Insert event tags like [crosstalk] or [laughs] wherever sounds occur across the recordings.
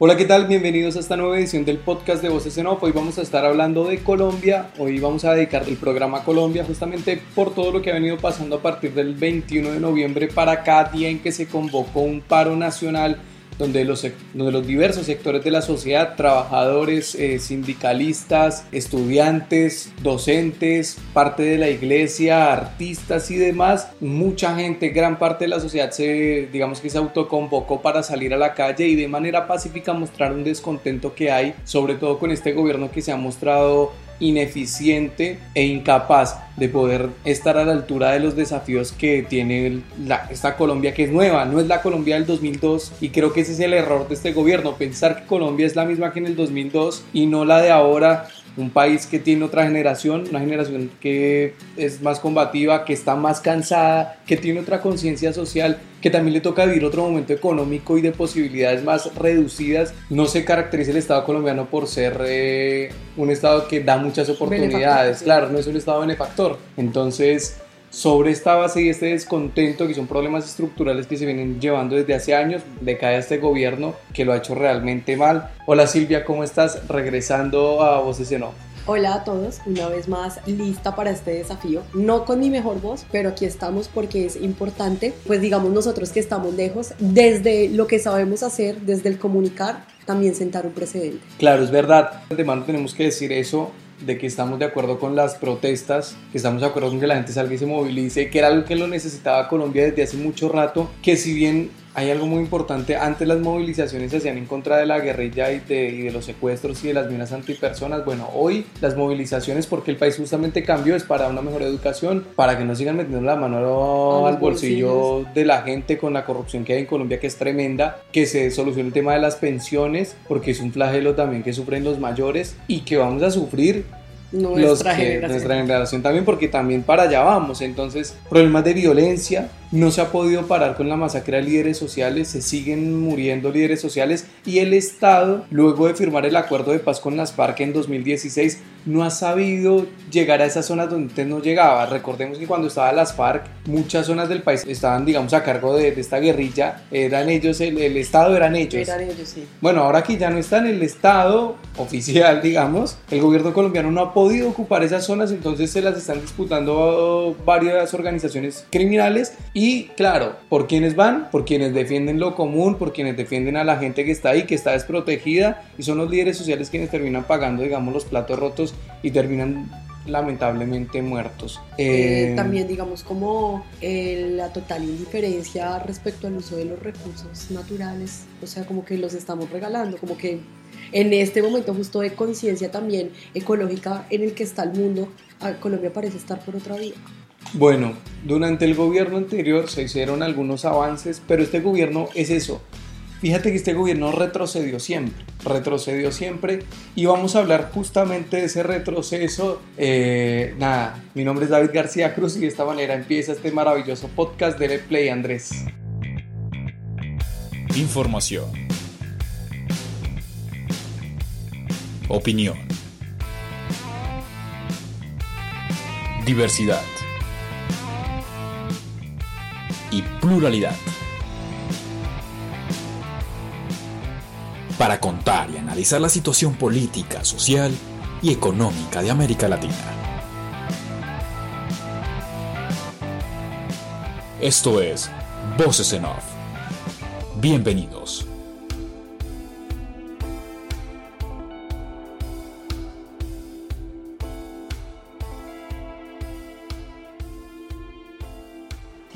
Hola, ¿qué tal? Bienvenidos a esta nueva edición del podcast de Voces en Off. Hoy vamos a estar hablando de Colombia. Hoy vamos a dedicar el programa a Colombia justamente por todo lo que ha venido pasando a partir del 21 de noviembre para cada día en que se convocó un paro nacional donde los, donde los diversos sectores de la sociedad, trabajadores, eh, sindicalistas, estudiantes, docentes, parte de la iglesia, artistas y demás, mucha gente, gran parte de la sociedad se, digamos que se autoconvocó para salir a la calle y de manera pacífica mostrar un descontento que hay, sobre todo con este gobierno que se ha mostrado ineficiente e incapaz de poder estar a la altura de los desafíos que tiene esta Colombia que es nueva, no es la Colombia del 2002 y creo que ese es el error de este gobierno, pensar que Colombia es la misma que en el 2002 y no la de ahora un país que tiene otra generación, una generación que es más combativa, que está más cansada, que tiene otra conciencia social, que también le toca vivir otro momento económico y de posibilidades más reducidas. No se caracteriza el Estado colombiano por ser eh, un Estado que da muchas oportunidades, claro, no es un Estado benefactor. Entonces, sobre esta base y este descontento, que son problemas estructurales que se vienen llevando desde hace años, le cae a este gobierno que lo ha hecho realmente mal. Hola Silvia, ¿cómo estás? Regresando a Voces en Hola a todos, una vez más lista para este desafío. No con mi mejor voz, pero aquí estamos porque es importante, pues digamos nosotros que estamos lejos, desde lo que sabemos hacer, desde el comunicar, también sentar un precedente. Claro, es verdad. De mano tenemos que decir eso de que estamos de acuerdo con las protestas, que estamos de acuerdo con que la gente salga y se movilice, que era algo que lo necesitaba Colombia desde hace mucho rato, que si bien hay algo muy importante, antes las movilizaciones se hacían en contra de la guerrilla y de, los secuestros y de las minas antipersonas, bueno, hoy las movilizaciones porque el país justamente cambió es para una mejor educación, para que no sigan metiendo la mano al bolsillo de la gente con la corrupción que hay en Colombia que es tremenda, que se solucione el tema de las pensiones porque es un flagelo también que sufren los mayores y que vamos a sufrir nuestra, generación. nuestra generación también, porque también para allá vamos. Entonces, problemas de violencia, no se ha podido parar con la masacre de líderes sociales, se siguen muriendo líderes sociales y el Estado, luego de firmar el acuerdo de paz con las FARC en 2016, no ha sabido llegar a esas zonas donde antes no llegaba. Recordemos que cuando estaba las FARC, muchas zonas del país estaban, digamos, a cargo de, esta guerrilla, eran ellos, el, Estado eran ellos. Eran ellos, sí. Bueno, ahora que ya no está en el Estado oficial, [laughs] digamos, el gobierno colombiano no ha podido ocupar esas zonas, entonces se las están disputando varias organizaciones criminales y claro, ¿por quienes van? Por quienes defienden lo común, por quienes defienden a la gente que está ahí, que está desprotegida, y son los líderes sociales quienes terminan pagando, digamos, los platos rotos y terminan lamentablemente muertos. Eh, eh, también digamos como eh, la total indiferencia respecto al uso de los recursos naturales, o sea, como que los estamos regalando, como que en este momento justo de conciencia también ecológica en el que está el mundo, Colombia parece estar por otra vía. Bueno, durante el gobierno anterior se hicieron algunos avances, pero este gobierno es eso. Fíjate que este gobierno retrocedió siempre, retrocedió siempre y vamos a hablar justamente de ese retroceso. Eh, nada, mi nombre es David García Cruz y de esta manera empieza este maravilloso podcast de Play Andrés. Información. Opinión. Diversidad y pluralidad. Para contar y analizar la situación política, social y económica de América Latina. Esto es Voces en Off. Bienvenidos.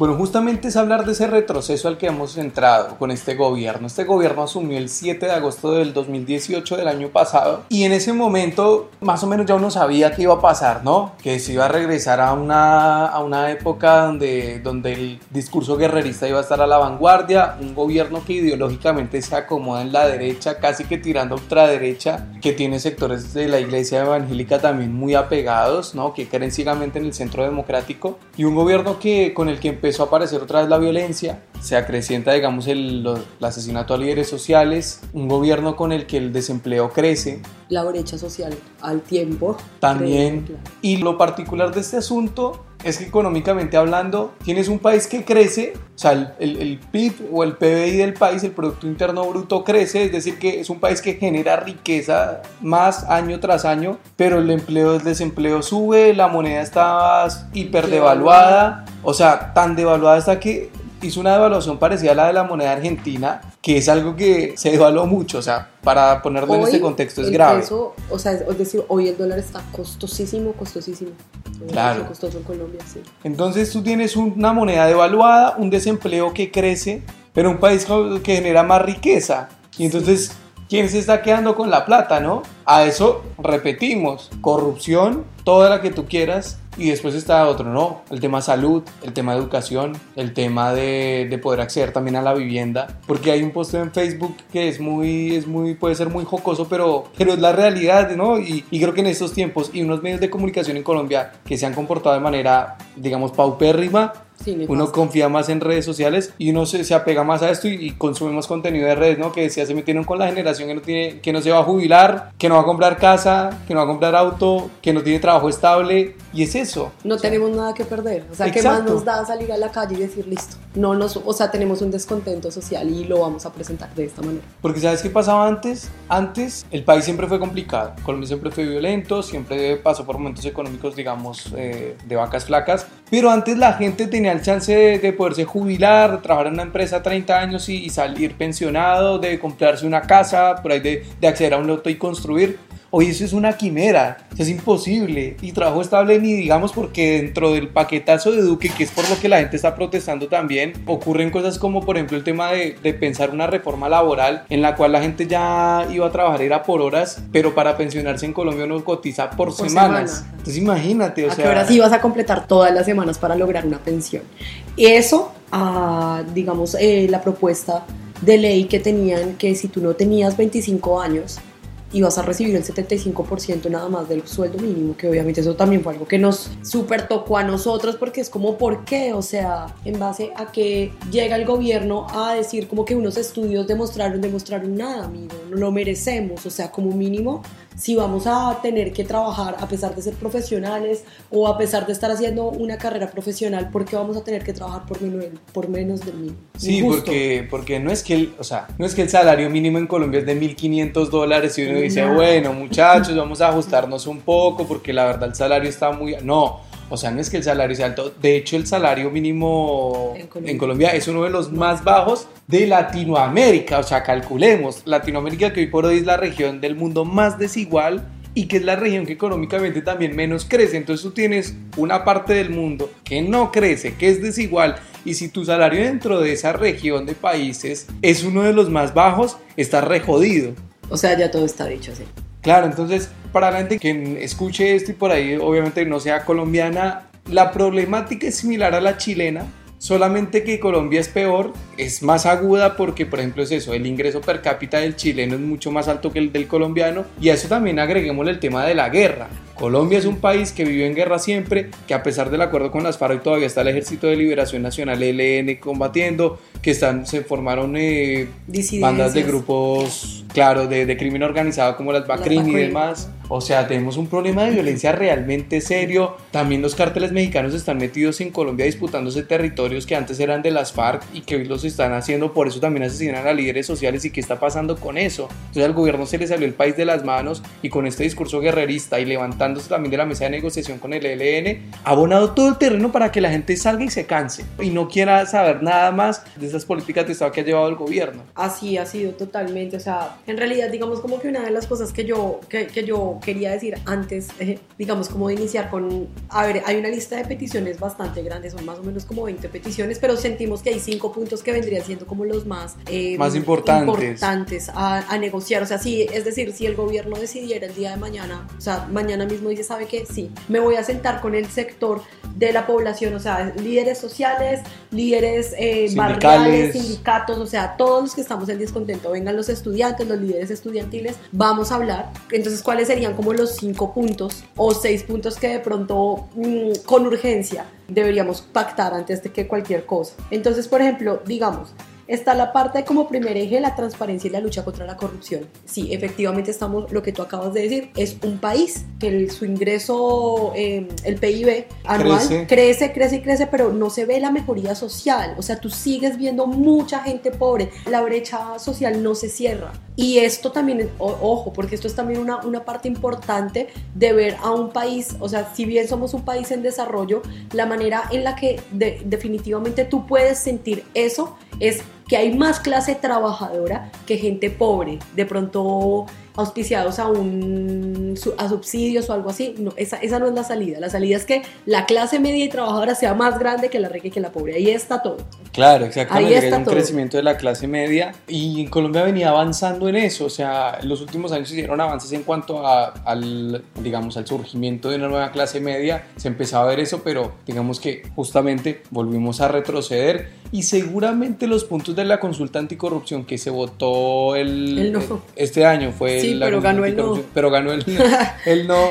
Bueno, justamente es hablar de ese retroceso al que hemos entrado con este gobierno. Este gobierno asumió el 7 de agosto del 2018 del año pasado y en ese momento más o menos ya uno sabía qué iba a pasar, ¿no? Que se iba a regresar a una, a una época donde, donde el discurso guerrerista iba a estar a la vanguardia, un gobierno que ideológicamente se acomoda en la derecha, casi que tirando a ultraderecha, que tiene sectores de la iglesia evangélica también muy apegados, ¿no? Que creen ciegamente en el centro democrático y un gobierno que con el que empezó a aparecer otra vez la violencia, se acrecienta, digamos, el, asesinato a líderes sociales, un gobierno con el que el desempleo crece. La brecha social al tiempo. También. Y lo particular de este asunto es que económicamente hablando, tienes un país que crece, o sea, el, el, PIB o el PBI del país, el Producto Interno Bruto crece, es decir, que es un país que genera riqueza más año tras año, pero el empleo, el desempleo sube, la moneda está hiper devaluada, o sea, tan devaluada está que hizo una devaluación parecida a la de la moneda argentina, que es algo que se devaluó mucho, o sea, para ponerlo Hoy, en este contexto es el grave. peso, o sea, es decir, hoy el dólar está costosísimo, costosísimo. Claro. Costoso en Colombia, sí. Entonces tú tienes una moneda devaluada, un desempleo que crece, pero un país que genera más riqueza. Y entonces, ¿quién se está quedando con la plata, no? A eso repetimos, corrupción, toda la que tú quieras, y después está otro, ¿no? El tema salud, el tema educación, el tema de, de, poder acceder también a la vivienda, porque hay un post en Facebook que es muy, es muy, puede ser muy jocoso, pero, pero es la realidad, ¿no? Y, y creo que en estos tiempos y unos medios de comunicación en Colombia que se han comportado de manera, digamos, paupérrima, Sí, uno confía más en redes sociales y uno se, se apega más a esto y, y, consume más contenido de redes, ¿no? Que ya se metieron con la generación que no, tiene, que no se va a jubilar, que no va a comprar casa, que no va a comprar auto, que no tiene trabajo estable y es eso. No o sea, tenemos nada que perder. O sea, ¿qué Exacto. más nos da salir a la calle y decir listo? No nos, o sea, tenemos un descontento social y lo vamos a presentar de esta manera. Porque ¿sabes qué pasaba antes? Antes el país siempre fue complicado. Colombia siempre fue violento, siempre pasó por momentos económicos, digamos, eh, de vacas flacas. Pero antes la gente tenía el chance de, de poderse jubilar, trabajar en una empresa 30 años y, y, salir pensionado, de comprarse una casa, por ahí de, de acceder a un loto y construir. Hoy eso es una quimera, eso es imposible. Y trabajo estable ni digamos porque dentro del paquetazo de Duque, que es por lo que la gente está protestando también, ocurren cosas como por ejemplo el tema de, de pensar una reforma laboral en la cual la gente ya iba a trabajar era por horas, pero para pensionarse en Colombia uno cotiza por, Por semanas. semana. Entonces imagínate, o ¿A sea... qué hora sí vas a completar todas las semanas para lograr una pensión? Eso, ah, digamos, eh, la propuesta de ley que tenían que si tú no tenías 25 años ibas a recibir el 75% nada más del sueldo mínimo, que obviamente eso también fue algo que nos súper tocó a nosotros porque es como, ¿por qué? O sea, en base a que llega el gobierno a decir como que unos estudios demostraron, demostraron nada, amigo, no lo merecemos, o sea, como mínimo, si vamos a tener que trabajar a pesar de ser profesionales o a pesar de estar haciendo una carrera profesional, ¿por qué vamos a tener que trabajar por menos, por menos del mínimo? Sí, Injusto. porque, porque no es que el, o sea, no es que el salario mínimo en Colombia es de 1.500 dólares y uno dice, No. bueno, muchachos, vamos a ajustarnos un poco porque la verdad el salario está muy... No, o sea, no es que el salario sea alto. De hecho, el salario mínimo En Colombia. en Colombia es uno de los más bajos de Latinoamérica. O sea, calculemos, Latinoamérica que hoy por hoy es la región del mundo más desigual y que es la región que económicamente también menos crece. Entonces tú tienes una parte del mundo que no crece, que es desigual, y si tu salario dentro de esa región de países es uno de los más bajos, estás re jodido. O sea, ya todo está dicho así. Claro, entonces para la gente que escuche esto y por ahí obviamente no sea colombiana, la problemática es similar a la chilena, solamente que Colombia es peor, es más aguda porque por ejemplo es eso, el ingreso per cápita del chileno es mucho más alto que el del colombiano y a eso también agreguémosle el tema de la guerra. Colombia es un país que vivió en guerra siempre, que a pesar del acuerdo con las FARC todavía está el Ejército de Liberación Nacional ELN combatiendo, que están, se formaron eh, bandas de grupos, claro, de, de crimen organizado como las BACRIM y demás. O sea, tenemos un problema de violencia realmente serio. También los cárteles mexicanos están metidos en Colombia disputándose territorios que antes eran de las FARC y que hoy los están haciendo, por eso también asesinan a líderes sociales y qué está pasando con eso. Entonces al gobierno se le salió el país de las manos y con este discurso guerrerista y levantándose también de la mesa de negociación con el ELN, ha abonado todo el terreno para que la gente salga y se canse y no quiera saber nada más de esas políticas de Estado que ha llevado el gobierno. Así ha sido totalmente, o sea, en realidad digamos como que una de las cosas que yo, que, que yo quería decir antes, eh, digamos como de iniciar con, a ver, hay una lista de peticiones bastante grande, son más o menos como 20 peticiones, pero sentimos que hay cinco puntos que vendrían siendo como los más, eh, Más importantes. importantes a, a negociar, o sea, sí, es decir, si el gobierno decidiera el día de mañana, o sea, mañana mismo dice, ¿sabe qué? Sí, me voy a sentar con el sector de la población, o sea, líderes sociales, líderes eh, Sindicales. barriales, sindicatos, o sea, todos los que estamos en descontento, vengan los estudiantes, los líderes estudiantiles, vamos a hablar. Entonces, ¿cuáles serían como los cinco puntos o seis puntos que de pronto mm, con urgencia deberíamos pactar antes de que cualquier cosa? Entonces, por ejemplo, digamos, está la parte como primer eje, la transparencia y la lucha contra la corrupción. Sí, efectivamente estamos, lo que tú acabas de decir, es un país que el- su ingreso, eh, el PIB anual, Crece. crece, crece y crece, pero no se ve la mejoría social. O sea, tú sigues viendo mucha gente pobre, la brecha social no se cierra. Y esto también, o- ojo, porque esto es también una, una parte importante de ver a un país, o sea, si bien somos un país en desarrollo, la manera en la que de- definitivamente tú puedes sentir eso es que hay más clase trabajadora que gente pobre, de pronto auspiciados a un a subsidios o algo así. No, esa, esa no es la salida. La salida es que la clase media y trabajadora sea más grande que la rica y que la pobre. Ahí está todo. Claro, exactamente. Ahí está hay un todo. crecimiento de la clase media y en Colombia venía avanzando en eso. O sea, en los últimos años se hicieron avances en cuanto a- al, digamos, al surgimiento de una nueva clase media. Se empezaba a ver eso, pero digamos que justamente volvimos a retroceder y seguramente los puntos de la consulta anticorrupción que se votó el, El no. este año fue Sí, pero ganó el no. Pero ganó el, el no.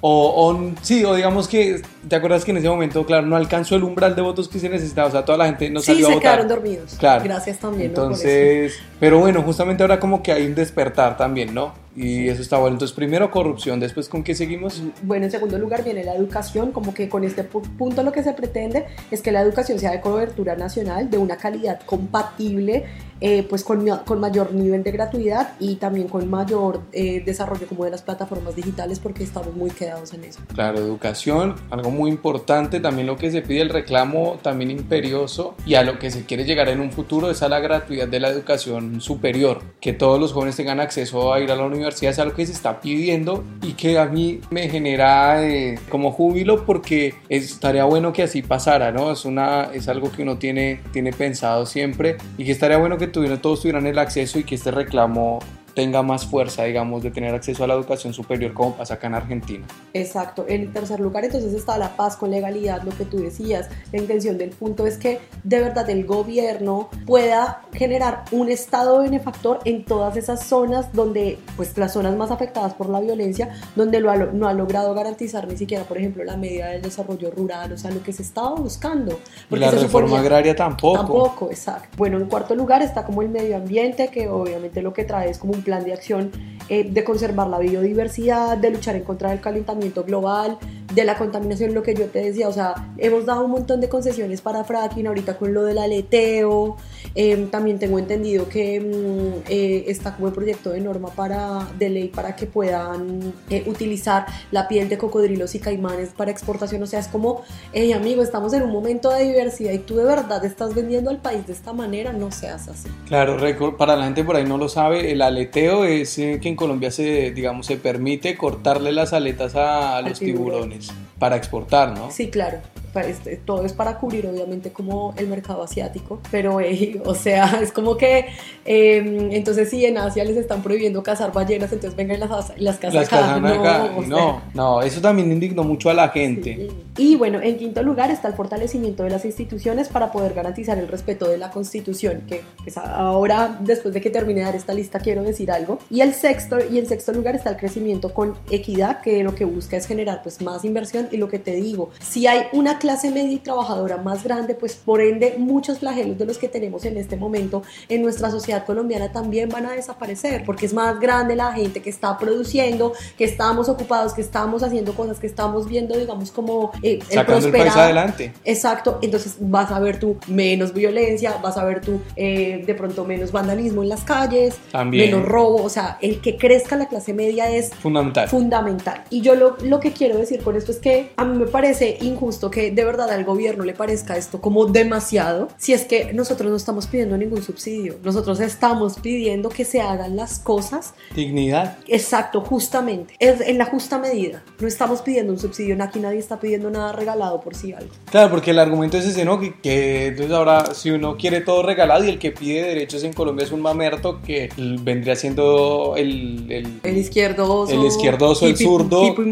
O, o- sí, o digamos que, ¿te acuerdas que en ese momento, claro, no alcanzó el umbral de votos que se necesitaba? O sea, toda la gente no sí, salió a se votar. quedaron dormidos. Claro. Gracias también. Entonces, pero bueno, justamente ahora como que hay un despertar también, ¿no? Y eso está bueno. Entonces, primero corrupción, después ¿con qué seguimos? Bueno, en segundo lugar viene la educación, como que con este pu- punto lo que se pretende es que la educación sea de cobertura nacional, de una calidad compatible, eh, pues con, con mayor nivel de gratuidad y también con mayor eh, desarrollo como de las plataformas digitales porque estamos muy quedados en eso. Claro, educación, algo muy importante, también lo que se pide, el reclamo también imperioso y a lo que se quiere llegar en un futuro es a la gratuidad de la educación superior, que todos los jóvenes tengan acceso a ir a la universidad, es algo que se está pidiendo y que a mí me genera eh, como júbilo porque estaría bueno que así pasara, ¿no? Es, una, es algo que uno tiene, tiene pensado siempre y que estaría bueno que tuviera, todos tuvieran el acceso y que este reclamo tenga más fuerza, digamos, de tener acceso a la educación superior como pasa acá en Argentina. Exacto. En tercer lugar, entonces está la paz con legalidad, lo que tú decías. La intención del punto es que de verdad el gobierno pueda generar un estado benefactor en todas esas zonas donde, pues las zonas más afectadas por la violencia, donde lo ha no ha logrado garantizar ni siquiera, por ejemplo, la medida del desarrollo rural, o sea, lo que se estaba buscando. Y la reforma suponía- agraria tampoco. Tampoco, exacto. Bueno, en cuarto lugar está como el medio ambiente, que obviamente lo que trae es como un plan de acción eh, de conservar la biodiversidad, de luchar en contra del calentamiento global, de la contaminación, lo que yo te decía, o sea, hemos dado un montón de concesiones para fracking, ahorita con lo del aleteo, eh, también tengo entendido que mm, eh, está como el proyecto de norma para, de ley para que puedan eh, utilizar la piel de cocodrilos y caimanes para exportación, o sea, es como, hey amigo, estamos en un momento de diversidad y tú de verdad estás vendiendo al país de esta manera, no seas así. Claro, para la gente por ahí no lo sabe, el aleteo es eh, que en Colombia se, digamos, se permite cortarle las aletas a, los tiburón. tiburones para exportar, ¿no? Sí, claro. Este, todo es para cubrir obviamente como el mercado asiático, pero [laughs] eh, o sea, es como que eh, entonces si en Asia les están prohibiendo cazar ballenas, entonces vengan las, las cazan Las acá. cazan [laughs] acá. o sea, No, no, eso también indignó mucho a la gente. Sí. Y bueno, en quinto lugar está el fortalecimiento de las instituciones para poder garantizar el respeto de la Constitución, que pues, ahora, después de que termine de dar esta lista, quiero decir algo. Y el sexto, y en sexto lugar está el crecimiento con equidad, que lo que busca es generar pues más inversión y lo que te digo, si hay una clase media y trabajadora más grande, pues por ende muchos flagelos de los que tenemos en este momento en nuestra sociedad colombiana también van a desaparecer, porque es más grande la gente que está produciendo, que estamos ocupados, que estamos haciendo cosas, que estamos viendo, digamos, como eh, el Sacando el país prosperar. adelante. Exacto, entonces vas a ver tú menos violencia, vas a ver tú eh, de pronto menos vandalismo en las calles, También. menos robo, o sea, el que crezca la clase media es Fundamental. fundamental. Y yo lo, lo que quiero decir con esto es que a mí me parece injusto que de verdad al gobierno le parezca esto como demasiado, si es que nosotros no estamos pidiendo ningún subsidio, nosotros estamos pidiendo que se hagan las cosas Dignidad. Exacto, justamente. Es en la justa medida. No estamos pidiendo un subsidio, aquí nadie está pidiendo nada regalado por sí algo. Claro, porque el argumento es ese, ¿no? Que, que entonces ahora si uno quiere todo regalado y el que pide derechos en Colombia es un mamerto que vendría siendo el... el- El izquierdoso. El izquierdoso, el hippie- zurdo. hippie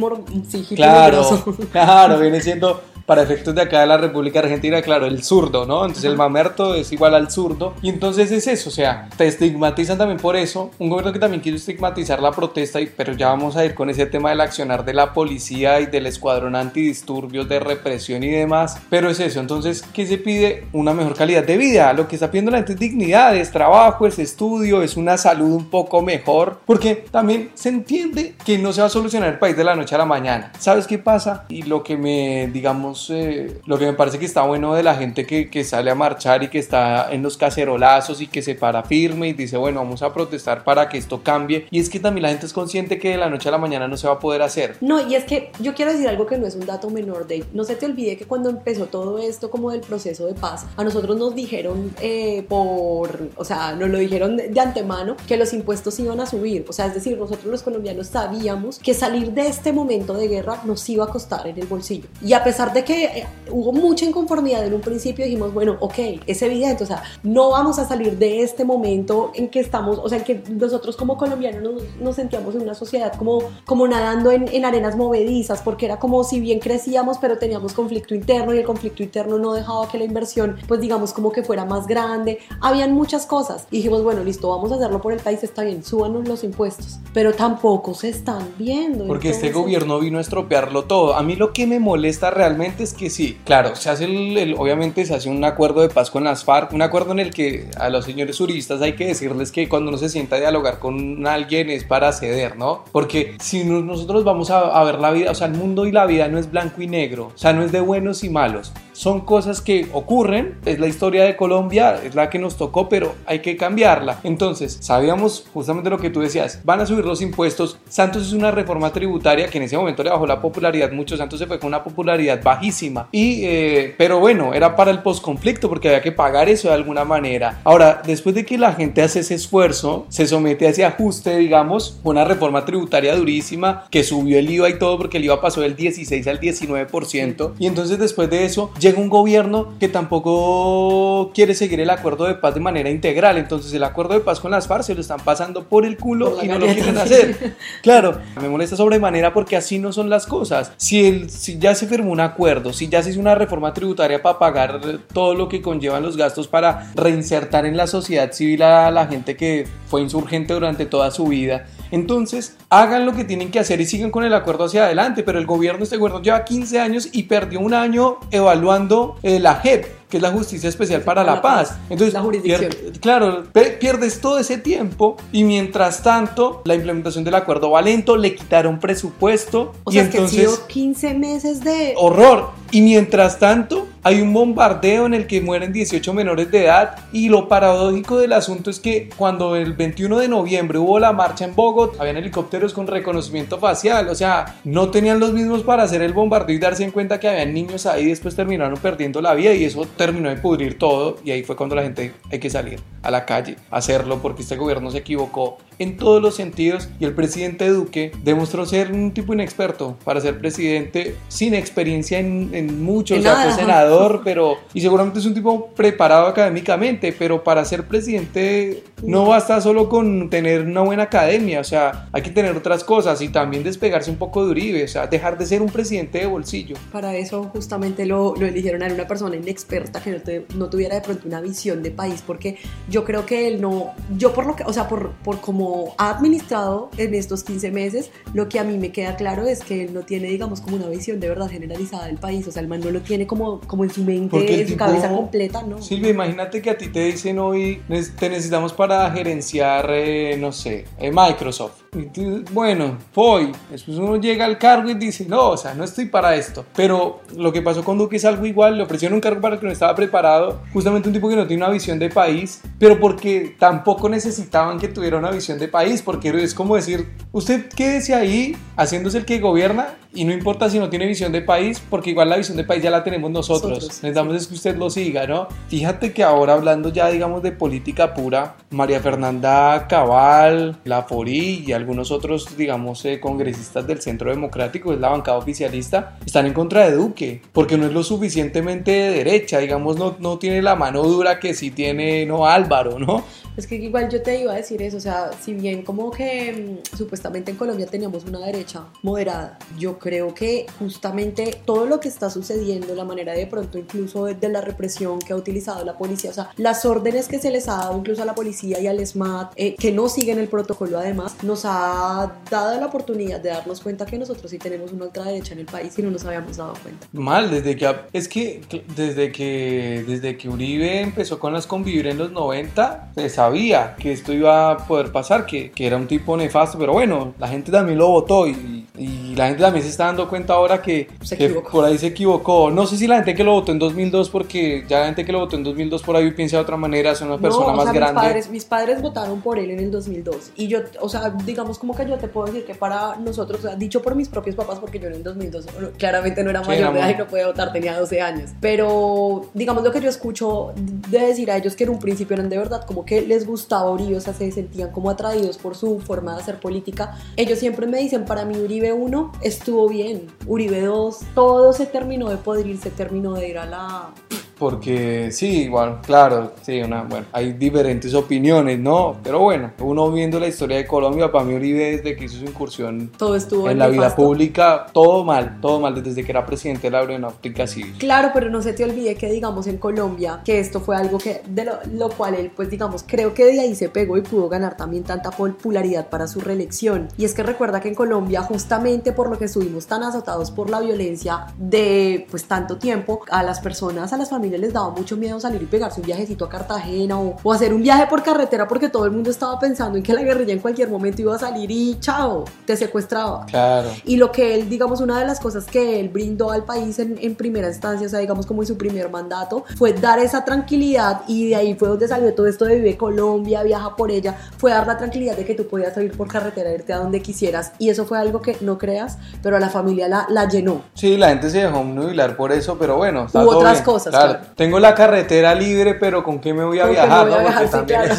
sí, hippie claro, claro, viene siendo para efectos de acá de la República Argentina, claro, el zurdo, ¿no? Entonces el mamerto es igual al zurdo. Y entonces es eso, o sea, te estigmatizan también por eso. Un gobierno que también quiere estigmatizar la protesta, pero ya vamos a ir con ese tema del accionar de la policía y del escuadrón antidisturbios, de represión y demás. Pero es eso, entonces, ¿qué se pide? Una mejor calidad de vida. Lo que está pidiendo la gente es dignidad, es trabajo, es estudio, es una salud un poco mejor. Porque también se entiende que no se va a solucionar el país de la noche a la mañana. ¿Sabes qué pasa? Y lo que me, digamos, lo que me parece que está bueno de la gente que, que sale a marchar y que está en los cacerolazos y que se para firme y dice, bueno, vamos a protestar para que esto cambie. Y es que también la gente es consciente que de la noche a la mañana no se va a poder hacer. No, y es que yo quiero decir algo que no es un dato menor, Dave. No se te olvide que cuando empezó todo esto como del proceso de paz, a nosotros nos dijeron eh, por, o sea, nos lo dijeron de antemano que los impuestos iban a subir. O sea, es decir, nosotros los colombianos sabíamos que salir de este momento de guerra nos iba a costar en el bolsillo. Y a pesar de que eh, hubo mucha inconformidad en un principio, dijimos, bueno, ok, es evidente, o sea, no vamos a salir de este momento en que estamos, o sea, en que nosotros como colombianos nos, nos sentíamos en una sociedad como, como nadando en, en arenas movedizas, porque era como si bien crecíamos, pero teníamos conflicto interno y el conflicto interno no dejaba que la inversión, pues digamos, como que fuera más grande. Habían muchas cosas. Y dijimos, bueno, listo, vamos a hacerlo por el país, está bien, súbanos los impuestos. Pero tampoco se están viendo. Porque este gobierno vino a estropearlo todo. A mí lo que me molesta realmente es que sí, claro, se hace el, obviamente se hace un acuerdo de paz con las FARC, un acuerdo en el que a los señores juristas hay que decirles que cuando uno se sienta a dialogar con alguien es para ceder, ¿no? Porque si nosotros vamos a, a ver la vida, o sea, el mundo y la vida no es blanco y negro, o sea, no es de buenos y malos son cosas que ocurren, es la historia de Colombia, es la que nos tocó, pero hay que cambiarla. Entonces, sabíamos justamente lo que tú decías, van a subir los impuestos, Santos es una reforma tributaria que en ese momento le bajó la popularidad mucho, Santos se fue con una popularidad bajísima, y, eh, pero bueno, era para el posconflicto porque había que pagar eso de alguna manera. Ahora, después de que la gente hace ese esfuerzo, se somete a ese ajuste, digamos, una reforma tributaria durísima que subió el IVA y todo porque el IVA pasó del 16 al 19%, y entonces después de eso, llega un gobierno que tampoco quiere seguir el acuerdo de paz de manera integral. Entonces el acuerdo de paz con las FARC se lo están pasando por el culo y no lo quieren hacer. Claro, me molesta sobremanera porque así no son las cosas. Si, el, si ya se firmó un acuerdo, si ya se hizo una reforma tributaria para pagar todo lo que conllevan los gastos para reinsertar en la sociedad civil a la gente que fue insurgente durante toda su vida, entonces, hagan lo que tienen que hacer y sigan con el acuerdo hacia adelante, pero el gobierno, este gobierno lleva 15 años y perdió un año evaluando eh, la JEP, que es la Justicia Especial para la, Paz. Entonces, la jurisdicción. claro, pierdes todo ese tiempo y mientras tanto la implementación del acuerdo va lento, le quitaron presupuesto O y sea, que entonces sido 15 meses de... horror. Y mientras tanto hay un bombardeo en el que mueren 18 menores de edad y lo paradójico del asunto es que cuando el 21 de noviembre hubo la marcha en Bogotá, habían helicópteros con reconocimiento facial, o sea, no tenían los mismos para hacer el bombardeo y darse en cuenta que habían niños ahí después terminaron perdiendo la vida y eso terminó de pudrir todo y ahí fue cuando la gente hay que salir a la calle hacerlo porque este gobierno se equivocó en todos los sentidos y el presidente Duque demostró ser un tipo inexperto para ser presidente sin experiencia en, en mucho, En o sea, nada. fue senador, pero y seguramente es un tipo preparado académicamente, pero para ser presidente no basta solo con tener una buena academia, o sea, hay que tener otras cosas y también despegarse un poco de Uribe, o sea, dejar de ser un presidente de bolsillo. Para eso justamente lo, lo eligieron a una persona inexperta que no, te- no tuviera de pronto una visión de país, porque yo creo que él no, yo por lo que, o sea, por, por como ha administrado en estos 15 meses, lo que a mí me queda claro es que él no tiene, digamos, como una visión de verdad generalizada del país, o sea, el man no lo tiene como, como en su mente, en su tipo- cabeza completa, ¿no? Silvia, imagínate que a ti te dicen hoy, "Nes- te necesitamos para gerenciar, eh, no sé, eh, Microsoft. Tú, bueno, voy. Después uno llega al cargo y dice, no, o sea, no estoy para esto. Pero lo que pasó con Duque es algo igual. Le ofrecieron un cargo para el que no estaba preparado. Justamente un tipo que no tiene una visión de país. Pero porque tampoco necesitaban que tuviera una visión de país. Porque es como decir, usted quédese ahí haciéndose el que gobierna. Y no importa si no tiene visión de país, porque igual la visión de país ya la tenemos nosotros. Nosotros, Necesitamos es que usted lo siga, ¿no? Fíjate que ahora hablando ya, digamos, de política pura, María Fernanda Cabal, La Forí y algunos otros, digamos, eh, congresistas del Centro Democrático, es la bancada oficialista, están en contra de Duque, porque no es lo suficientemente de derecha, digamos, no, no tiene la mano dura que sí tiene, no, Álvaro, ¿no? Es que igual yo te iba a decir eso, o sea, si bien como que mm, supuestamente en Colombia teníamos una derecha moderada, yo creo que justamente todo lo que está sucediendo, la manera de pronto incluso de, la represión que ha utilizado la policía, o sea, las órdenes que se les ha dado incluso a la policía y al SMAT, eh, que no siguen el protocolo además, nos ha dado la oportunidad de darnos cuenta que nosotros sí tenemos una ultraderecha en el país y no nos habíamos dado cuenta. Mal, desde que es que desde que desde que Uribe empezó con las convivir en los 90, se sabía que esto iba a poder pasar, que, que era un tipo nefasto, pero bueno, la gente también lo votó y, y la gente también se está dando cuenta ahora que, Se que por ahí se equivocó. No sé si la gente que lo votó en 2002, porque ya la gente que lo votó en 2002 por ahí piensa de otra manera, son una persona no, o más sea, grande. Mis padres, mis padres votaron por él en el 2002 y yo, o sea, digamos como que yo te puedo decir que para nosotros, o sea, dicho por mis propios papás, porque yo en el 2002 bueno, claramente no era mayor era de edad y no podía votar, tenía 12 años, pero digamos lo que yo escucho de decir a ellos que en un principio eran de verdad como que les gustaba Uribe, o sea, se sentían como atraídos por su forma de hacer política. Ellos siempre me dicen, para mí Uribe 1 estuvo bien, Uribe 2, todo se terminó de podrir, se terminó de ir a la... Porque sí, igual, claro, sí, una, bueno, hay diferentes opiniones, ¿no? Pero bueno, uno viendo la historia de Colombia, para mí Uribe desde que hizo su incursión Todo estuvo en la vida nefasto. pública, todo mal, todo mal, desde que era presidente de la aeronáutica civil. Claro, pero no se te olvide que digamos en Colombia, que esto fue algo que de lo, lo cual él pues digamos creo que de ahí se pegó y pudo ganar también tanta popularidad para su reelección. Y es que recuerda que en Colombia justamente por lo que estuvimos tan azotados por la violencia de pues tanto tiempo, a las personas, a las familias les daba mucho miedo salir y pegarse un viajecito a Cartagena o, o hacer un viaje por carretera porque todo el mundo estaba pensando en que la guerrilla en cualquier momento iba a salir y chao, te secuestraba. Claro. Y lo que él, digamos, una de las cosas que él brindó al país en, en primera instancia, o sea, digamos como en su primer mandato, fue dar esa tranquilidad y de ahí fue donde salió todo esto de Vive Colombia, viaja por ella, fue dar la tranquilidad de que tú podías salir por carretera, irte a donde quisieras y eso fue algo que no creas, pero a la familia la, la llenó. Sí, la gente se dejó nubilar por eso, pero bueno, Hubo otras bien. cosas, claro. Tengo la carretera libre, pero ¿con qué me voy a ¿Con qué me viajar? voy a no? Porque? Sí, también claro.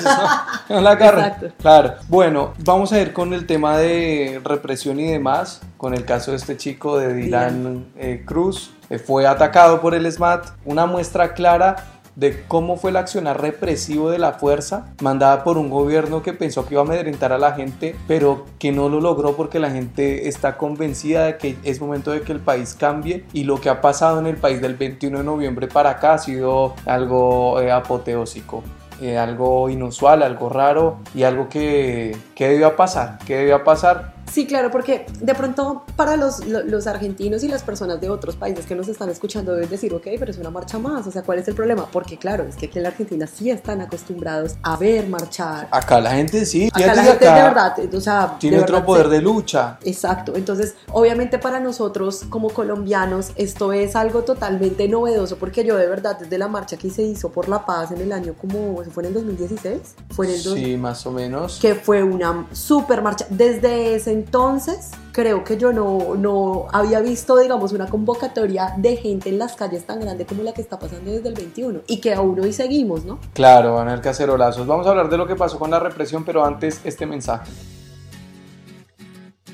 eso. La [laughs] [laughs] carre- Exacto. Claro. Bueno, vamos a ir con el tema de represión y demás, con el caso de este chico de Dylan eh, Cruz. Eh, fue atacado por el SMAT, una muestra clara de cómo fue el accionar represivo de la fuerza mandada por un gobierno que pensó que iba a amedrentar a la gente, pero que no lo logró porque la gente está convencida de que es momento de que el país cambie y lo que ha pasado en el país del 21 de noviembre para acá ha sido algo eh, apoteósico. eh, algo inusual, algo raro y algo que, que debió pasar, que debió pasar Sí, claro, porque de pronto para los, lo- los argentinos y las personas de otros países que nos están escuchando deben decir, ok, pero es una marcha más, o sea, ¿cuál es el problema? Porque claro, es que aquí en la Argentina sí están acostumbrados a ver marchar. Acá la gente sí, Acá la gente acá de verdad, o sea, tiene otro poder de lucha. Exacto, entonces obviamente para nosotros como colombianos esto es algo totalmente novedoso porque yo de verdad desde la marcha que se hizo por la paz en el año como, ¿fue en el 2016? Fue en el dos- Sí, más o menos. que fue una super marcha. Desde ese entonces, creo que yo no, no había visto, digamos, una convocatoria de gente en las calles tan grande como la que está pasando desde el 21 y que aún hoy seguimos, ¿no? Claro, van a haber cacerolazos. Vamos a hablar de lo que pasó con la represión, pero antes este mensaje.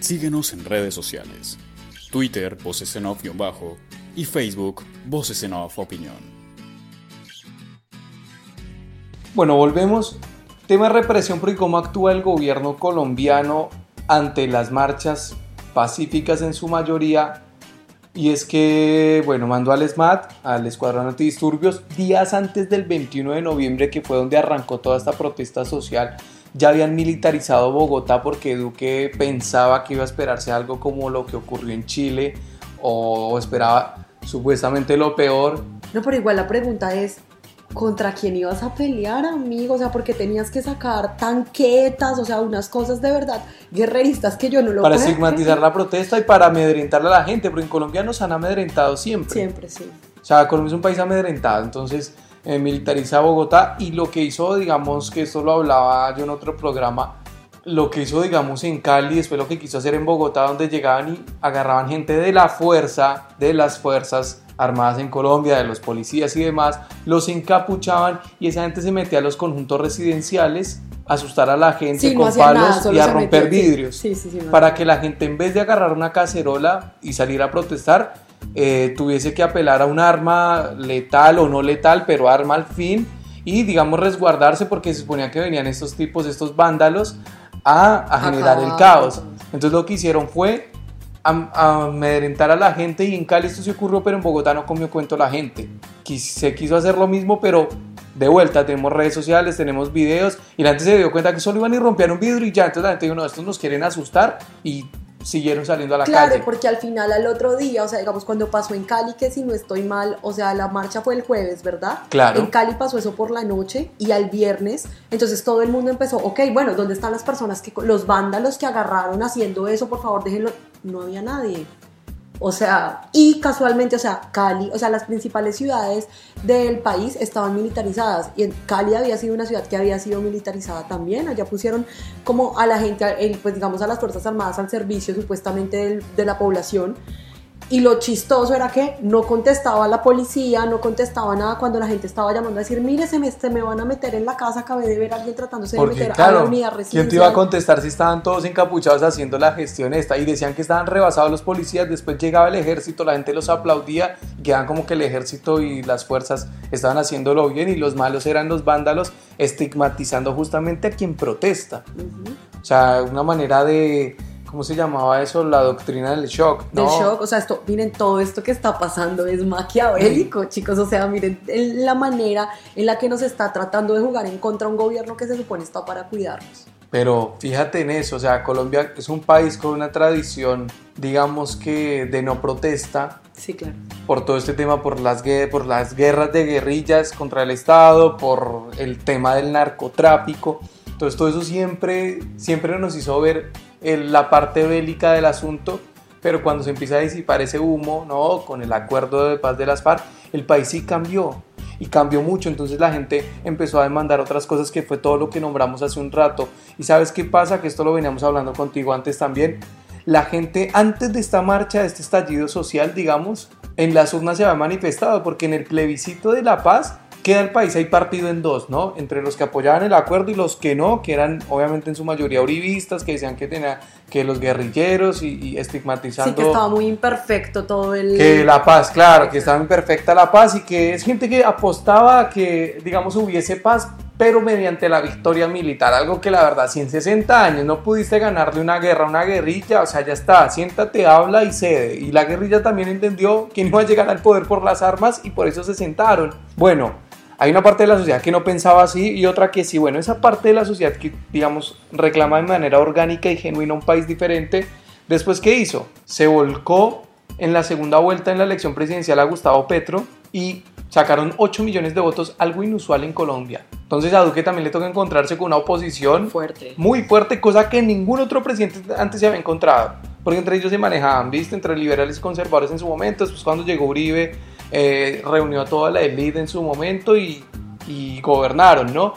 Síguenos en redes sociales. Twitter, Voces en Off-Bajo y Facebook, Voces en Off Opinión. Bueno, volvemos. Tema de represión, pero ¿y cómo actúa el gobierno colombiano ante las marchas pacíficas en su mayoría? Y es que, bueno, mandó al SMAT, al Escuadrón Antidisturbios, días antes del 21 de noviembre, que fue donde arrancó toda esta protesta social. Ya habían militarizado Bogotá porque Duque pensaba que iba a esperarse algo como lo que ocurrió en Chile o esperaba supuestamente lo peor No, pero igual la pregunta es, ¿contra quién ibas a pelear, amigo? O sea, porque tenías que sacar tanquetas, o sea, unas cosas de verdad guerreristas que yo no lo para puedo estigmatizar la protesta y para amedrentar a la gente, porque en Colombia nos han amedrentado siempre. Siempre, sí. O sea, Colombia es un país amedrentado, entonces eh, militariza Bogotá y lo que hizo, digamos, que esto lo hablaba yo en otro programa, lo que hizo, digamos, en Cali, después lo que quiso hacer en Bogotá, donde llegaban y agarraban gente de la fuerza, de las fuerzas armadas en Colombia, de los policías y demás, los encapuchaban y esa gente se metía a los conjuntos residenciales a asustar a la gente Sí, con palos nada, y a romper vidrios Sí, sí, para que la gente en vez de agarrar una cacerola y salir a protestar, eh, tuviese que apelar a un arma letal o no letal, pero arma al fin y digamos resguardarse porque se suponía que venían estos tipos, estos vándalos a, a generar el caos. Entonces lo que hicieron fue amedrentar a, la gente y en Cali esto se ocurrió, pero en Bogotá no comió cuento la gente. se quiso hacer lo mismo, pero de vuelta tenemos redes sociales, tenemos videos y la gente se dio cuenta que solo iban y rompían un vidrio y ya, entonces la gente dijo, no, estos nos quieren asustar y siguieron saliendo a la calle. Claro, porque al final al otro día, o sea, digamos cuando pasó en Cali, que si no estoy mal, o sea, la marcha fue el jueves, ¿verdad? Claro. En Cali pasó eso por la noche y al viernes, entonces todo el mundo empezó, ok, bueno, ¿dónde están las personas que, los vándalos que agarraron haciendo eso? Por favor, déjenlo. No había nadie. O sea, y casualmente, o sea, Cali, o sea, las principales ciudades del país estaban militarizadas y Cali había sido una ciudad que había sido militarizada también. Allá pusieron como a la gente, pues digamos a las Fuerzas Armadas al servicio supuestamente de la población y lo chistoso era que no contestaba la policía, no contestaba nada cuando la gente estaba llamando a decir, mire, se me, se me van a meter en la casa, acabé de ver a alguien tratándose de meter a la unidad residencial. ¿Quién te iba a contestar si estaban todos encapuchados haciendo la gestión esta? Y decían que estaban rebasados los policías, después llegaba el ejército, la gente los aplaudía, y quedaban como que el ejército y las fuerzas estaban haciéndolo bien y los malos eran los vándalos, estigmatizando justamente a quien protesta. O sea, una manera de ¿cómo se llamaba eso? La doctrina del shock. ¿no? Del shock, o sea, esto, miren, todo esto que está pasando es maquiavélico, chicos, o sea, miren la manera en la que nos está tratando de jugar en contra un gobierno que se supone está para cuidarnos. Pero fíjate en eso, o sea, Colombia es un país con una tradición, digamos que de no protesta. Sí, claro. Por todo este tema, por las, por las guerras de guerrillas contra el Estado, por el tema del narcotráfico. Entonces todo eso siempre, siempre nos hizo ver la parte bélica del asunto, pero cuando se empieza a disipar ese humo, ¿no? Con el acuerdo de paz de las FARC, el país sí cambió y cambió mucho, entonces la gente empezó a demandar otras cosas que fue todo lo que nombramos hace un rato. ¿Y sabes qué pasa? Que esto lo veníamos hablando contigo antes también. La gente antes de esta marcha, de este estallido social, digamos, en las urnas se había manifestado, porque en el plebiscito de la paz queda el país ahí partido en dos, ¿no? Entre los que apoyaban el acuerdo y los que no, que eran obviamente en su mayoría uribistas, que decían que tenía que los guerrilleros y, estigmatizando. Sí, que estaba muy imperfecto todo el. Que la paz, claro, que estaba imperfecta la paz y que es gente que apostaba a que, digamos, hubiese paz, pero mediante la victoria militar, algo que la verdad, si en 60 años no pudiste ganarle una guerra a una guerrilla, o sea, ya está, siéntate, habla y cede. Y la guerrilla también entendió que no iba a llegar al poder por las armas y por eso se sentaron. Bueno, hay una parte de la sociedad que no pensaba así y otra que sí, bueno, esa parte de la sociedad que, digamos, reclama de manera orgánica y genuina un país diferente, después, ¿qué hizo? Se volcó en la segunda vuelta en la elección presidencial a Gustavo Petro y sacaron 8 millones de votos, algo inusual en Colombia. Entonces a Duque también le toca encontrarse con una oposición fuerte. muy fuerte, cosa que ningún otro presidente antes se había encontrado. Porque entre ellos se manejaban, ¿viste? Entre liberales y conservadores en su momento. Después cuando llegó Uribe, eh, reunió a toda la élite en su momento y, gobernaron, ¿no?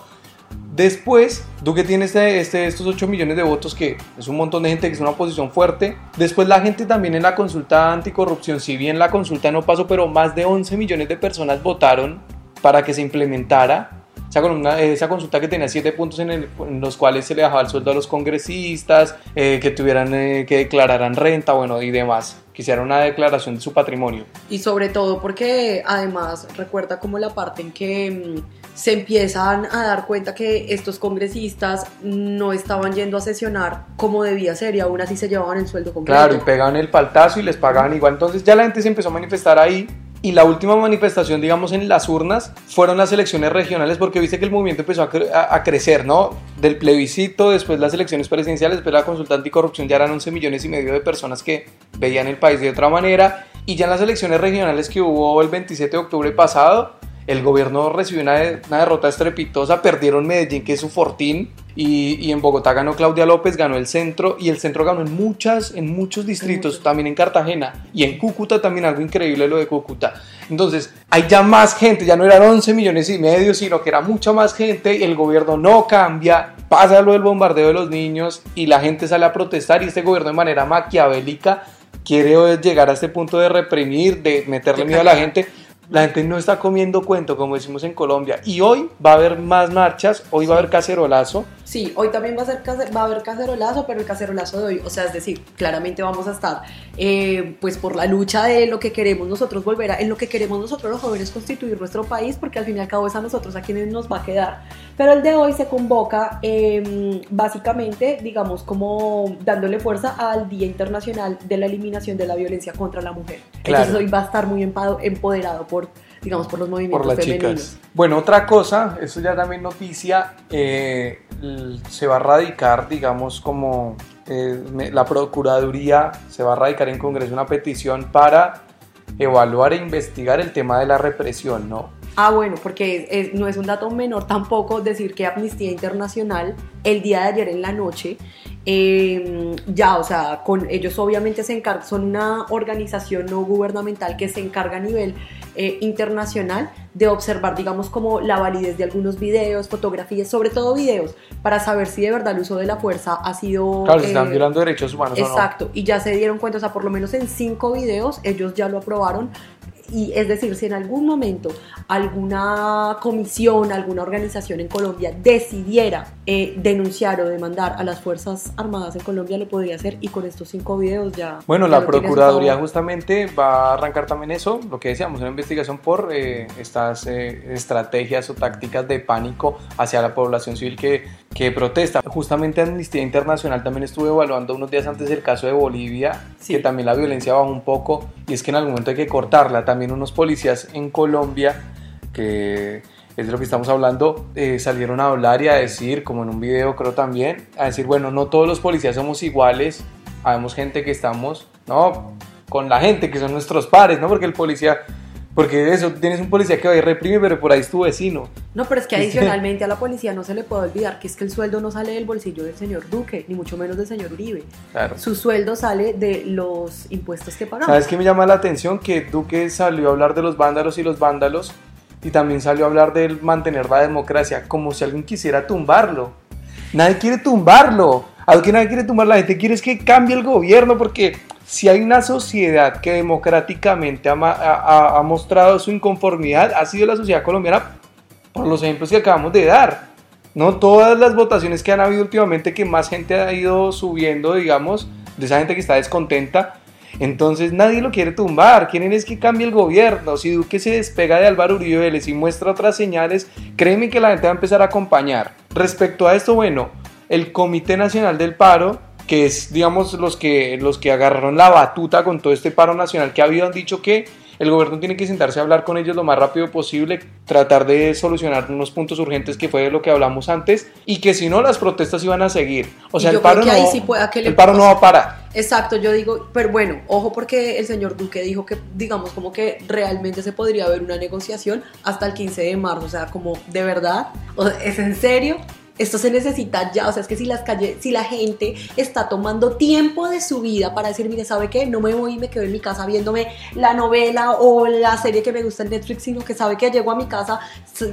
Después, Duque tiene este, este, estos 8 millones de votos, que es un montón de gente que es una oposición fuerte. Después la gente también en la consulta anticorrupción, si bien la consulta no pasó, pero más de 11 millones de personas votaron para que se implementara esa, consulta que tenía siete puntos en, los cuales se le bajaba el sueldo a los congresistas, eh, que tuvieran eh, que declararan renta, bueno, y demás. Quisiera una declaración de su patrimonio. Y sobre todo porque además recuerda como la parte en que mm, se empiezan a dar cuenta que estos congresistas no estaban yendo a sesionar como debía ser y aún así se llevaban el sueldo completo. Claro, y pegaban el paltazo y les pagaban igual. Entonces ya la gente se empezó a manifestar ahí y la última manifestación, digamos, en las urnas fueron las elecciones regionales, porque viste que el movimiento empezó a, crecer, ¿no? Del plebiscito, después las elecciones presidenciales, después la consulta anticorrupción, ya eran 11 millones y medio de personas que veían el país de otra manera. Y ya en las elecciones regionales que hubo el 27 de octubre pasado, el gobierno recibió una, derrota estrepitosa, perdieron Medellín, que es su fortín, y, en Bogotá ganó Claudia López, ganó el centro, y el centro ganó en, muchas, en muchos distritos, también en Cartagena, y en Cúcuta también, algo increíble lo de Cúcuta. Entonces, hay ya más gente, ya no eran 11 millones y medio, sino que era mucha más gente, el gobierno no cambia, pasa lo del bombardeo de los niños, y la gente sale a protestar, y este gobierno de manera maquiavélica quiere llegar a este punto de reprimir, de meterle miedo a la gente, La gente no está comiendo cuento, como decimos en Colombia. Y hoy va a haber más marchas, hoy va a haber cacerolazo. Sí, hoy también va a, ser, va a haber cacerolazo, pero el cacerolazo de hoy, o sea, es decir, claramente vamos a estar eh, pues por la lucha de lo que queremos nosotros volver a, en lo que queremos nosotros los jóvenes constituir nuestro país, porque al fin y al cabo es a nosotros a quienes nos va a quedar. Pero el de hoy se convoca em, básicamente, digamos, como dándole fuerza al Día Internacional de la Eliminación de la Violencia contra la Mujer. Entonces hoy va a estar muy empoderado por digamos, por los movimientos por las Chicas. Bueno, otra cosa, eso ya también noticia, eh, se va a radicar, digamos, como eh, la Procuraduría, se va a radicar en Congreso una petición para evaluar e investigar el tema de la represión, ¿no? Ah, bueno, porque no es un dato menor tampoco decir que Amnistía Internacional el día de ayer en la noche, em, ya, o sea, con ellos obviamente se encargan, son una organización no gubernamental que se encarga a nivel eh, internacional de observar, digamos, como la validez de algunos videos, fotografías, sobre todo videos, para saber si de verdad el uso de la fuerza ha sido... Claro, se están eh, violando derechos humanos. Exacto, y ya se dieron cuenta, o sea, por lo menos en cinco videos ellos ya lo aprobaron, y es decir, si en algún momento alguna comisión, alguna organización en Colombia decidiera eh, denunciar o demandar a las Fuerzas Armadas en Colombia, lo podría hacer y con estos cinco videos ya... Bueno, la Procuraduría justamente va a arrancar también eso, lo que decíamos, una investigación por eh, estas eh, estrategias o tácticas de pánico hacia la población civil que, que protesta. Justamente Amnistía Internacional también estuvo evaluando unos días antes el caso de Bolivia, que también la violencia bajó un poco y es que en algún momento hay que cortarla. También unos policías en Colombia que es de lo que estamos hablando, eh, salieron a hablar y a decir, como en un video creo también, a decir, bueno, no todos los policías somos iguales, habemos gente que estamos, ¿no? Con la gente, que son nuestros pares, ¿no? Porque el policía, porque eso, tienes un policía que va y reprime, pero por ahí es tu vecino. No, pero es que adicionalmente a la policía no se le puede olvidar que es que el sueldo no sale del bolsillo del señor Duque, ni mucho menos del señor Uribe. Claro. Su sueldo sale de los impuestos que pagamos. ¿Sabes qué me llama la atención? Que Duque salió a hablar de los vándalos y los vándalos y también salió a hablar de mantener la democracia como si alguien quisiera tumbarlo. Nadie quiere tumbarlo. Algo que nadie quiere tumbar, la gente quiere es que cambie el gobierno porque si hay una sociedad que democráticamente ha, ha, mostrado su inconformidad, ha sido la sociedad colombiana por los ejemplos que acabamos de dar. No todas las votaciones que han habido últimamente que más gente ha ido subiendo, digamos, de esa gente que está descontenta, entonces nadie lo quiere tumbar, quieren es que cambie el gobierno. Si Duque se despega de Álvaro Uribe Vélez y muestra otras señales, créeme que la gente va a empezar a acompañar. Respecto a esto, bueno, el Comité Nacional del Paro, que es, digamos, los que, los que agarraron la batuta con todo este paro nacional que ha habido, han dicho que el gobierno tiene que sentarse a hablar con ellos lo más rápido posible, tratar de solucionar unos puntos urgentes que fue de lo que hablamos antes y que si no las protestas iban a seguir. O sea, el paro, no, el paro no va a parar. Exacto, yo digo, pero bueno, ojo porque el señor Duque dijo que, digamos, como que realmente se podría haber una negociación hasta el 15 de marzo, o sea, como de verdad, ¿es en serio? Esto se necesita ya, o sea, es que si las calles, si la gente está tomando tiempo de su vida para decir, mire, ¿sabe qué? No me voy y me quedo en mi casa viéndome la novela o la serie que me gusta en Netflix, sino que sabe que llego a mi casa,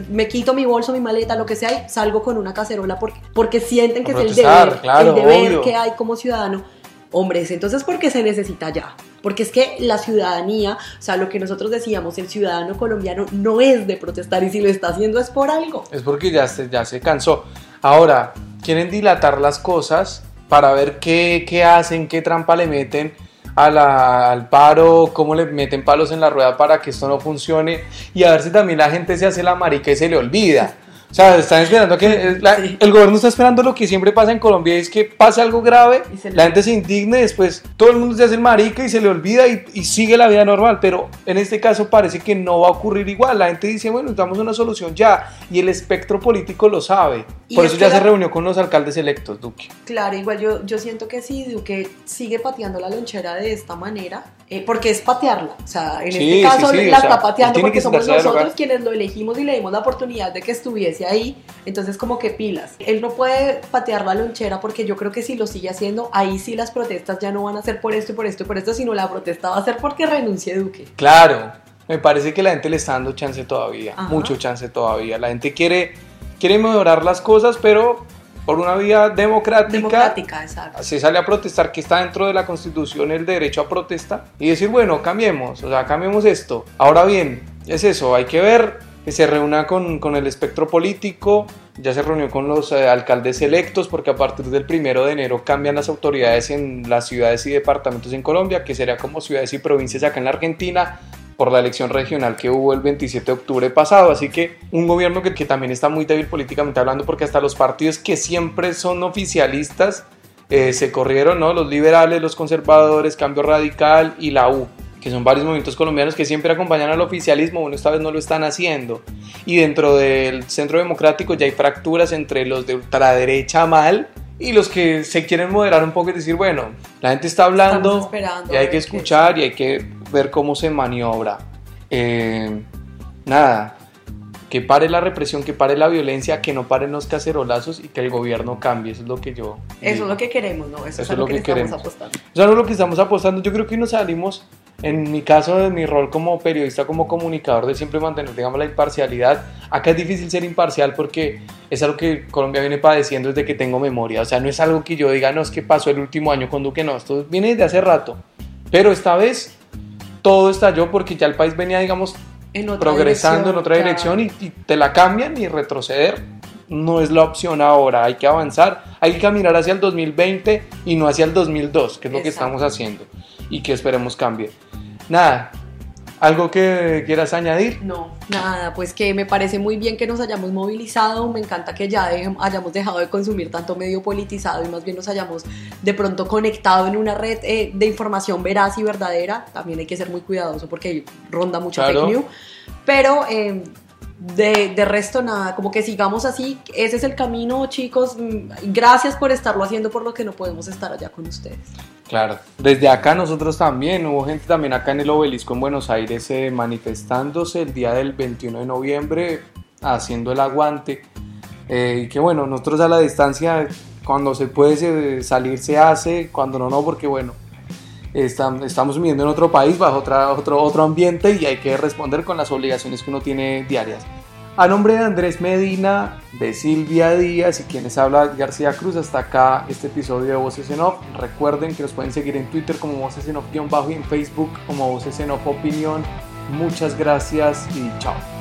me quito mi bolso, mi maleta, lo que sea, y salgo con una cacerola porque, porque sienten que es el deber, el deber que hay como ciudadano. Hombres, entonces, ¿por qué se necesita ya? Porque es que la ciudadanía, o sea, lo que nosotros decíamos, el ciudadano colombiano no es de protestar y si lo está haciendo es por algo. Es porque ya se, ya se cansó. Ahora, quieren dilatar las cosas para ver qué, qué hacen, qué trampa le meten al paro, cómo le meten palos en la rueda para que esto no funcione y a ver si también la gente se hace la marica y se le olvida. O sea, están esperando que el gobierno está esperando lo que siempre pasa en Colombia, es que pase algo grave, la gente se indigne, después todo el mundo se hace el marica y se le olvida y, y, sigue la vida normal, pero en este caso parece que no va a ocurrir igual. La gente dice, bueno, necesitamos una solución ya y el espectro político lo sabe. Por eso ya se reunió con los alcaldes electos, Duque. Claro, igual yo, yo siento que si Duque sigue pateando la lonchera de esta manera, eh, porque es patearla. O sea, en este caso la está pateando porque somos nosotros quienes lo elegimos y le dimos la oportunidad de que estuviese ahí. Entonces, como que pilas. Él no puede patear la lonchera porque yo creo que si lo sigue haciendo, ahí sí las protestas ya no van a ser por esto y por esto y por esto, sino la protesta va a ser porque renuncie Duque. Claro, me parece que la gente le está dando chance todavía, mucho chance todavía. La gente quiere quiere mejorar las cosas, pero por una vía democrática, Democrática, exacto. se sale a protestar que está dentro de la constitución el derecho a protesta y decir, bueno, cambiemos, o sea, cambiemos esto. Ahora bien, es eso, hay que ver se reúna con, con el espectro político, ya se reunió con los eh, alcaldes electos porque a partir del primero de enero cambian las autoridades en las ciudades y departamentos en Colombia, que sería como ciudades y provincias acá en la Argentina por la elección regional que hubo el 27 de octubre pasado. Así que un gobierno que, que también está muy débil políticamente hablando porque hasta los partidos que siempre son oficialistas eh, se corrieron, ¿no? Los liberales, los conservadores, Cambio Radical y la U que son varios movimientos colombianos que siempre acompañan al oficialismo, bueno, esta vez no lo están haciendo. Y dentro del centro democrático ya hay fracturas entre los de ultraderecha mal y los que se quieren moderar un poco y decir, bueno, la gente está hablando y hay que qué- escuchar y hay que ver cómo se maniobra. Eh, nada, que pare la represión, que pare la violencia, que no paren los cacerolazos y que el gobierno cambie, eso es lo que yo... Eso digo. es lo que queremos, ¿no? Eso, es a lo que, queremos. estamos apostando. Eso es lo que estamos apostando. Yo creo que nos salimos, en mi caso, de mi rol como periodista, como comunicador, de siempre mantener, digamos, la imparcialidad. Acá es difícil ser imparcial porque es algo que Colombia viene padeciendo desde que tengo memoria. O sea, no es algo que yo diga, no, es que pasó el último año con Duque, no, esto viene desde hace rato. Pero esta vez todo estalló porque ya el país venía, digamos, En progresando en otra ya. dirección y, y te la cambian y retroceder no es la opción ahora, hay que avanzar, hay que caminar hacia el 2020 y no hacia el 2002, que es lo que estamos haciendo y que esperemos cambie. Nada, ¿algo que quieras añadir? No, nada, pues que me parece muy bien que nos hayamos movilizado, me encanta que ya de- hayamos dejado de consumir tanto medio politizado y más bien nos hayamos de pronto conectado en una red eh, de información veraz y verdadera, también hay que ser muy cuidadoso porque ronda mucho Claro. fake news, pero eh, de, de resto nada, como que sigamos así, ese es el camino chicos, Mm, gracias por estarlo haciendo por lo que no podemos estar allá con ustedes. Claro, desde acá nosotros también, hubo gente también acá en el obelisco en Buenos Aires eh, manifestándose el día del 21 de noviembre, haciendo el aguante. Eh, y que bueno, nosotros a la distancia, cuando se puede salir se hace, cuando no, no, porque bueno, estamos viviendo en otro país, bajo otra, otro, otro ambiente y hay que responder con las obligaciones que uno tiene diarias. A nombre de Andrés Medina, de Silvia Díaz y quienes habla García Cruz, hasta acá este episodio de Voces en Off. Recuerden que nos pueden seguir en Twitter como Voces en Off-bajo y en Facebook como Voces en Off Opinión. Muchas gracias y chao.